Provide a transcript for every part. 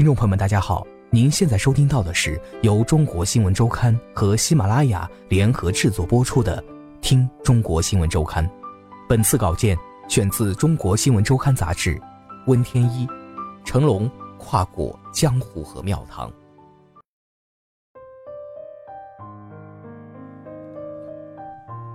听众朋友们，大家好，您现在收听到的是由中国新闻周刊和喜马拉雅联合制作播出的《听中国新闻周刊》。本次稿件选自《中国新闻周刊》杂志，温天一、成龙跨过江湖和庙堂。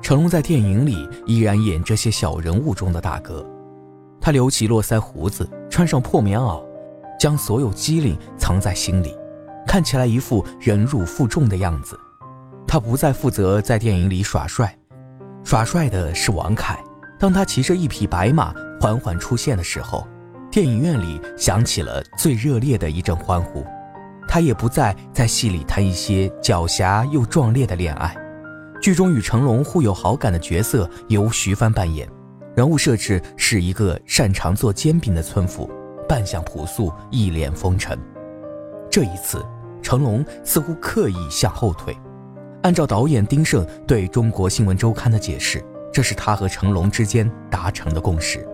成龙在电影里依然演这些小人物中的大哥，他留起络腮胡子，穿上破棉袄，将所有机灵藏在心里，看起来一副忍辱负重的样子。他不再负责在电影里耍帅，耍帅的是王凯。当他骑着一匹白马缓缓出现的时候，电影院里响起了最热烈的一阵欢呼。他也不再在戏里谈一些狡黠又壮烈的恋爱。剧中与成龙互有好感的角色由徐帆扮演，人物设置是一个擅长做煎饼的村妇，扮相朴素，一脸风尘。这一次，成龙似乎刻意向后退。按照导演丁晟对中国新闻周刊的解释，这是他和成龙之间达成的共识。《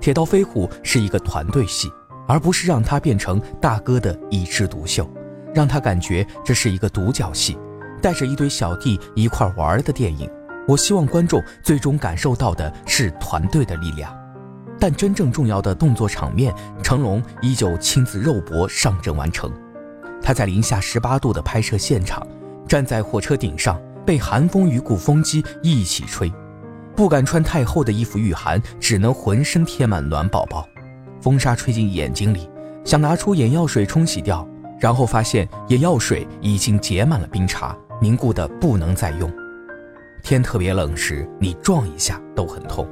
铁道飞虎》是一个团队戏，而不是让他变成大哥的一枝独秀，让他感觉这是一个独角戏。带着一堆小弟一块玩的电影，我希望观众最终感受到的是团队的力量。但真正重要的动作场面，成龙依旧亲自肉搏上阵完成。他在零下十八度的拍摄现场，站在火车顶上，被寒风与鼓风机一起吹，不敢穿太厚的衣服御寒，只能浑身贴满暖宝宝。风沙吹进眼睛里，想拿出眼药水冲洗掉，然后发现眼药水已经结满了冰碴。凝固的不能再用。天特别冷时，你撞一下都很痛。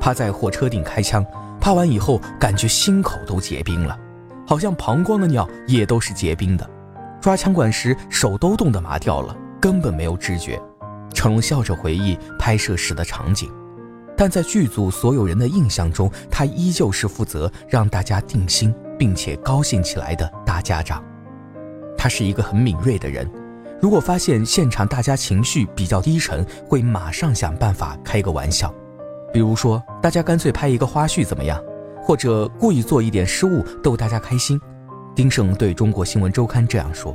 趴在火车顶开枪，趴完以后感觉心口都结冰了，好像膀胱的尿也都是结冰的。抓枪管时手都冻得麻掉了，根本没有知觉。成龙笑着回忆拍摄时的场景，但在剧组所有人的印象中，他依旧是负责让大家定心并且高兴起来的大家长。他是一个很敏锐的人。如果发现现场大家情绪比较低沉，会马上想办法开个玩笑，比如说大家干脆拍一个花絮怎么样？或者故意做一点失误逗大家开心。丁晟对中国新闻周刊这样说。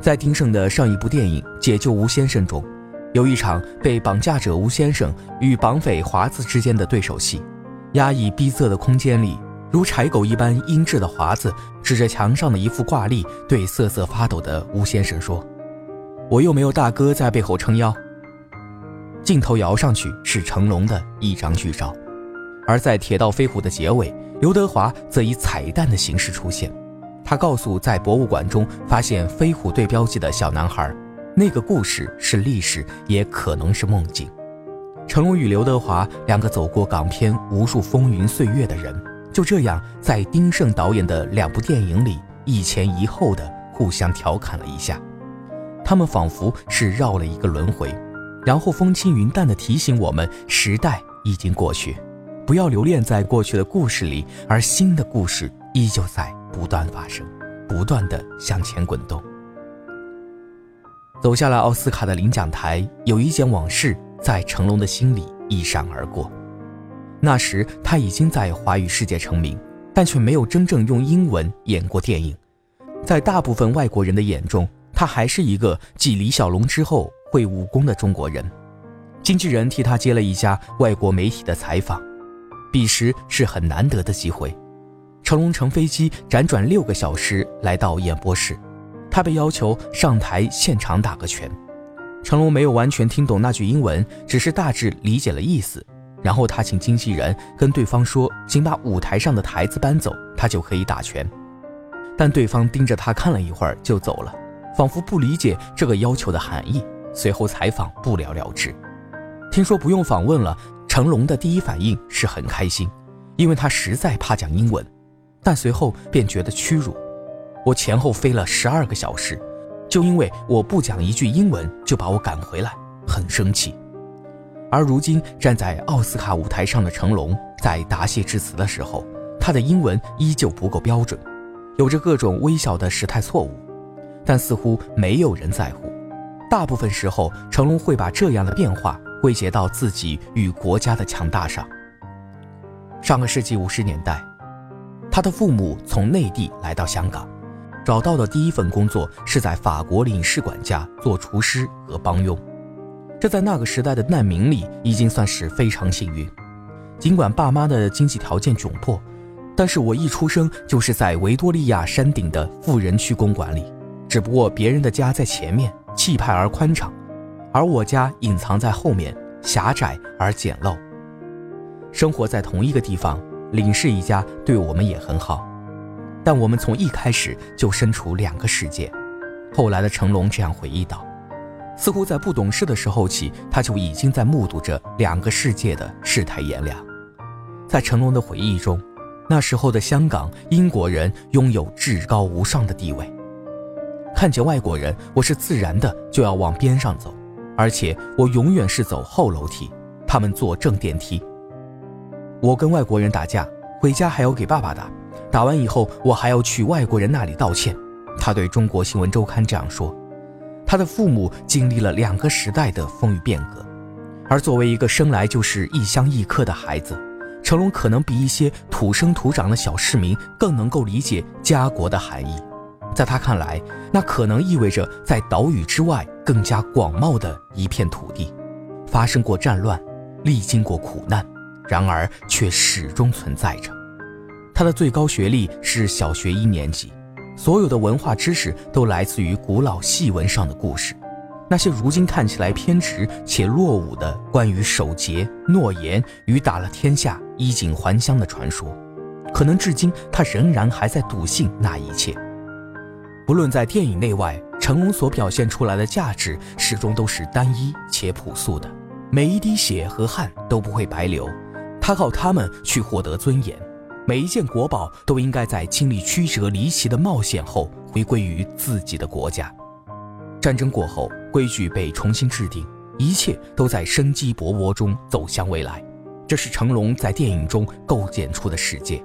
在丁晟的上一部电影《解救吴先生》中，有一场被绑架者吴先生与绑匪华子之间的对手戏，压抑逼仄的空间里。如柴狗一般阴鸷的华子指着墙上的一副挂历，对瑟瑟发抖的吴先生说：“我又没有大哥在背后撑腰。”镜头摇上去是成龙的一张剧照，而在《铁道飞虎》的结尾，刘德华则以彩蛋的形式出现。他告诉在博物馆中发现飞虎队标记的小男孩：“那个故事是历史，也可能是梦境。”成龙与刘德华两个走过港片无数风云岁月的人。就这样，在丁晟导演的两部电影里一前一后的互相调侃了一下，他们仿佛是绕了一个轮回，然后风轻云淡地提醒我们：时代已经过去，不要留恋在过去的故事里，而新的故事依旧在不断发生，不断地向前滚动。走下了奥斯卡的领奖台，有一件往事在成龙的心里一闪而过。那时他已经在华语世界成名，但却没有真正用英文演过电影。在大部分外国人的眼中，他还是一个继李小龙之后会武功的中国人。经纪人替他接了一家外国媒体的采访，彼时是很难得的机会。成龙乘飞机辗转六个小时来到演播室，他被要求上台现场打个拳。成龙没有完全听懂那句英文，只是大致理解了意思。然后他请经纪人跟对方说，请把舞台上的台子搬走，他就可以打拳。但对方盯着他看了一会儿就走了，仿佛不理解这个要求的含义。随后采访不了了之。听说不用访问了，成龙的第一反应是很开心，因为他实在怕讲英文，但随后便觉得屈辱。我前后飞了十二个小时，就因为我不讲一句英文就把我赶回来，很生气。而如今站在奥斯卡舞台上的成龙，在答谢致辞的时候，他的英文依旧不够标准，有着各种微小的时态错误，但似乎没有人在乎。大部分时候，成龙会把这样的变化。归结到自己与国家的强大上。上个世纪五十年代，他的父母从内地来到香港，找到的第一份工作是在法国领事馆家做厨师和帮佣。这在那个时代的难民里已经算是非常幸运。尽管爸妈的经济条件窘迫，但是我一出生就是在维多利亚山顶的富人区公馆里，只不过别人的家在前面，气派而宽敞。而我家隐藏在后面，狭窄而简陋。生活在同一个地方，领事一家对我们也很好，但我们从一开始就身处两个世界。后来的成龙这样回忆道：“似乎在不懂事的时候起，他就已经在目睹着两个世界的世态炎凉。”在成龙的回忆中，那时候的香港，英国人拥有至高无上的地位。看见外国人，我是自然的就要往边上走。而且我永远是走后楼梯，他们坐正电梯。我跟外国人打架，回家还要给爸爸打，打完以后我还要去外国人那里道歉。他对中国新闻周刊这样说。他的父母经历了两个时代的风雨变革，而作为一个生来就是异乡异客的孩子，成龙可能比一些土生土长的小市民更能够理解家国的含义。在他看来，那可能意味着在岛屿之外更加广袤的一片土地，发生过战乱，历经过苦难，然而却始终存在着。他的最高学历是小学一年级，所有的文化知识都来自于古老戏文上的故事，那些如今看起来偏执且落伍的关于守节、诺言与打了天下、衣锦还乡的传说，可能至今他仍然还在笃信那一切。不论在电影内外，成龙所表现出来的价值始终都是单一且朴素的，每一滴血和汗都不会白流，他靠他们去获得尊严，每一件国宝都应该在经历曲折离奇的冒险后回归于自己的国家。战争过后，规矩被重新制定，一切都在生机勃勃中走向未来，这是成龙在电影中构建出的世界。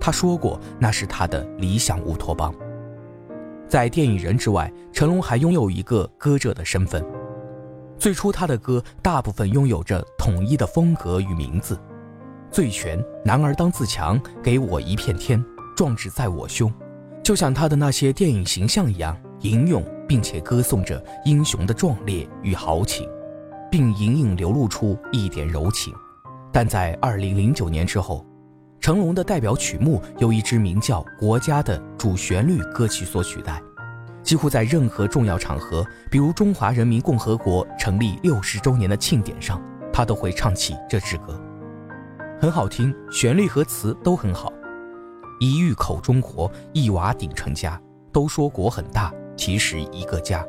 他说过，那是他的理想乌托邦。在电影人之外，成龙还拥有一个歌者的身份。最初，他的歌大部分拥有着统一的风格与名字，《醉拳》《男儿当自强》《给我一片天》《壮志在我胸》，就像他的那些电影形象一样，吟咏并且歌颂着英雄的壮烈与豪情，并隐隐流露出一点柔情。但在二零零九年之后。成龙的代表曲目由一支名叫《国家》的主旋律歌曲所取代，几乎在任何重要场合，比如中华人民共和国成立六十周年的庆典上，他都会唱起这支歌，很好听，旋律和词都很好。一玉口中国，一瓦顶成家。都说国很大，其实一个家。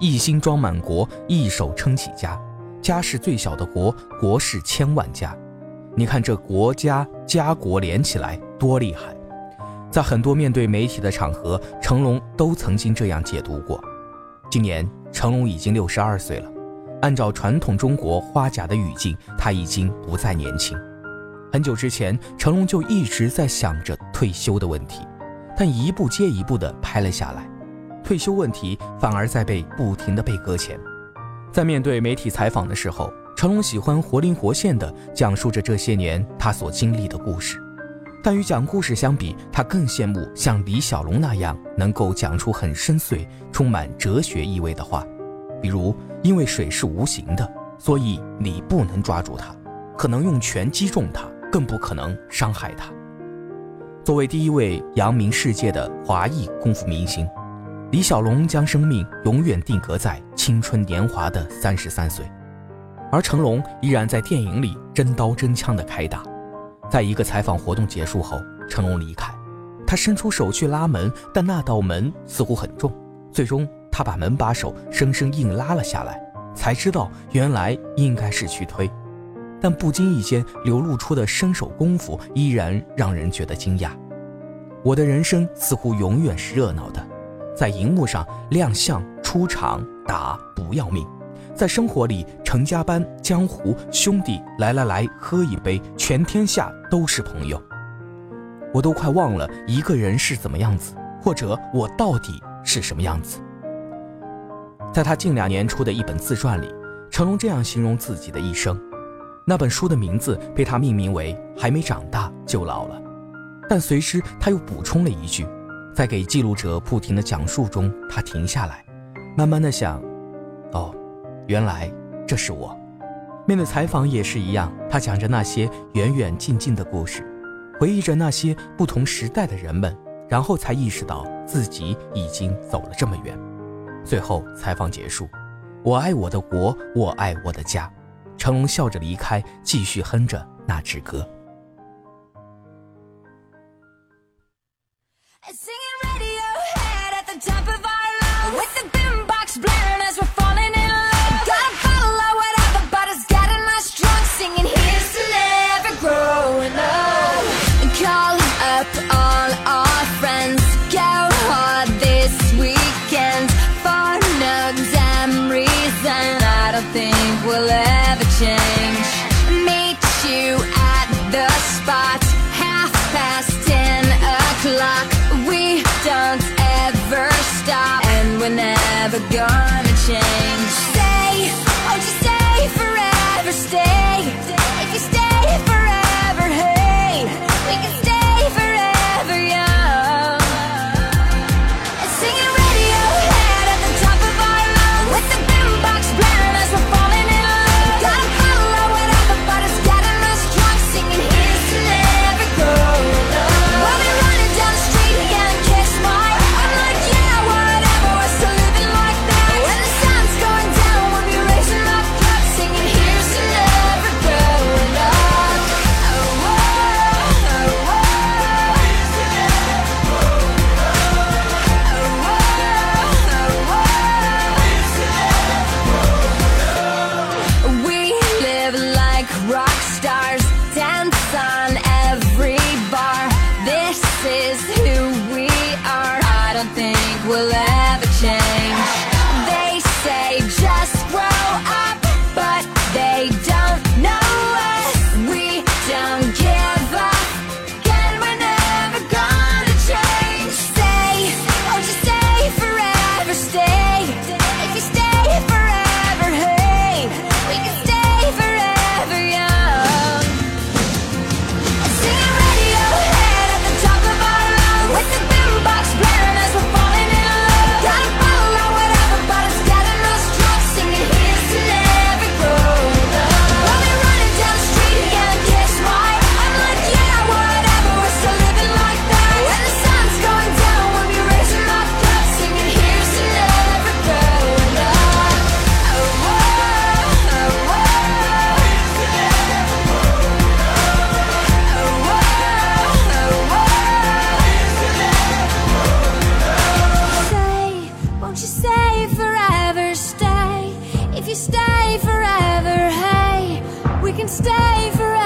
一心装满国，一手撑起家。家是最小的国，国是千万家。你看这国家家国连起来多厉害，在很多面对媒体的场合，成龙都曾经这样解读过。今年成龙已经六十二岁了，按照传统中国花甲的语境，他已经不再年轻。很久之前，成龙就一直在想着退休的问题，但一步接一步的拍了下来，退休问题反而在被不停的被搁浅。在面对媒体采访的时候。成龙喜欢活灵活现地讲述着这些年他所经历的故事，但与讲故事相比，他更羡慕像李小龙那样能够讲出很深邃、充满哲学意味的话，比如因为水是无形的，所以你不能抓住它，可能用拳击中它，更不可能伤害它。作为第一位扬名世界的华裔功夫明星，李小龙将生命永远定格在青春年华的三十三岁。而成龙依然在电影里真刀真枪的开打。在一个采访活动结束后，成龙离开，他伸出手去拉门，但那道门似乎很重，最终他把门把手生生硬拉了下来，才知道原来应该是去推。但不经意间流露出的身手功夫依然让人觉得惊讶。我的人生似乎永远是热闹的，在荧幕上亮相、出场、打不要命，在生活里成家班、江湖兄弟来来来喝一杯，全天下都是朋友。我都快忘了一个人是怎么样子，或者我到底是什么样子。在他近两年出的一本自传里，成龙这样形容自己的一生。那本书的名字被他命名为《还没长大就老了》，但随之他又补充了一句，在给记录者不停的讲述中，他停下来，慢慢的想：哦，原来这是我。面对采访也是一样，他讲着那些远远近近的故事，回忆着那些不同时代的人们，然后才意识到自己已经走了这么远。最后采访结束，我爱我的国，我爱我的家。成龙笑着离开，继续哼着那支歌。nothing will é ever stay forever.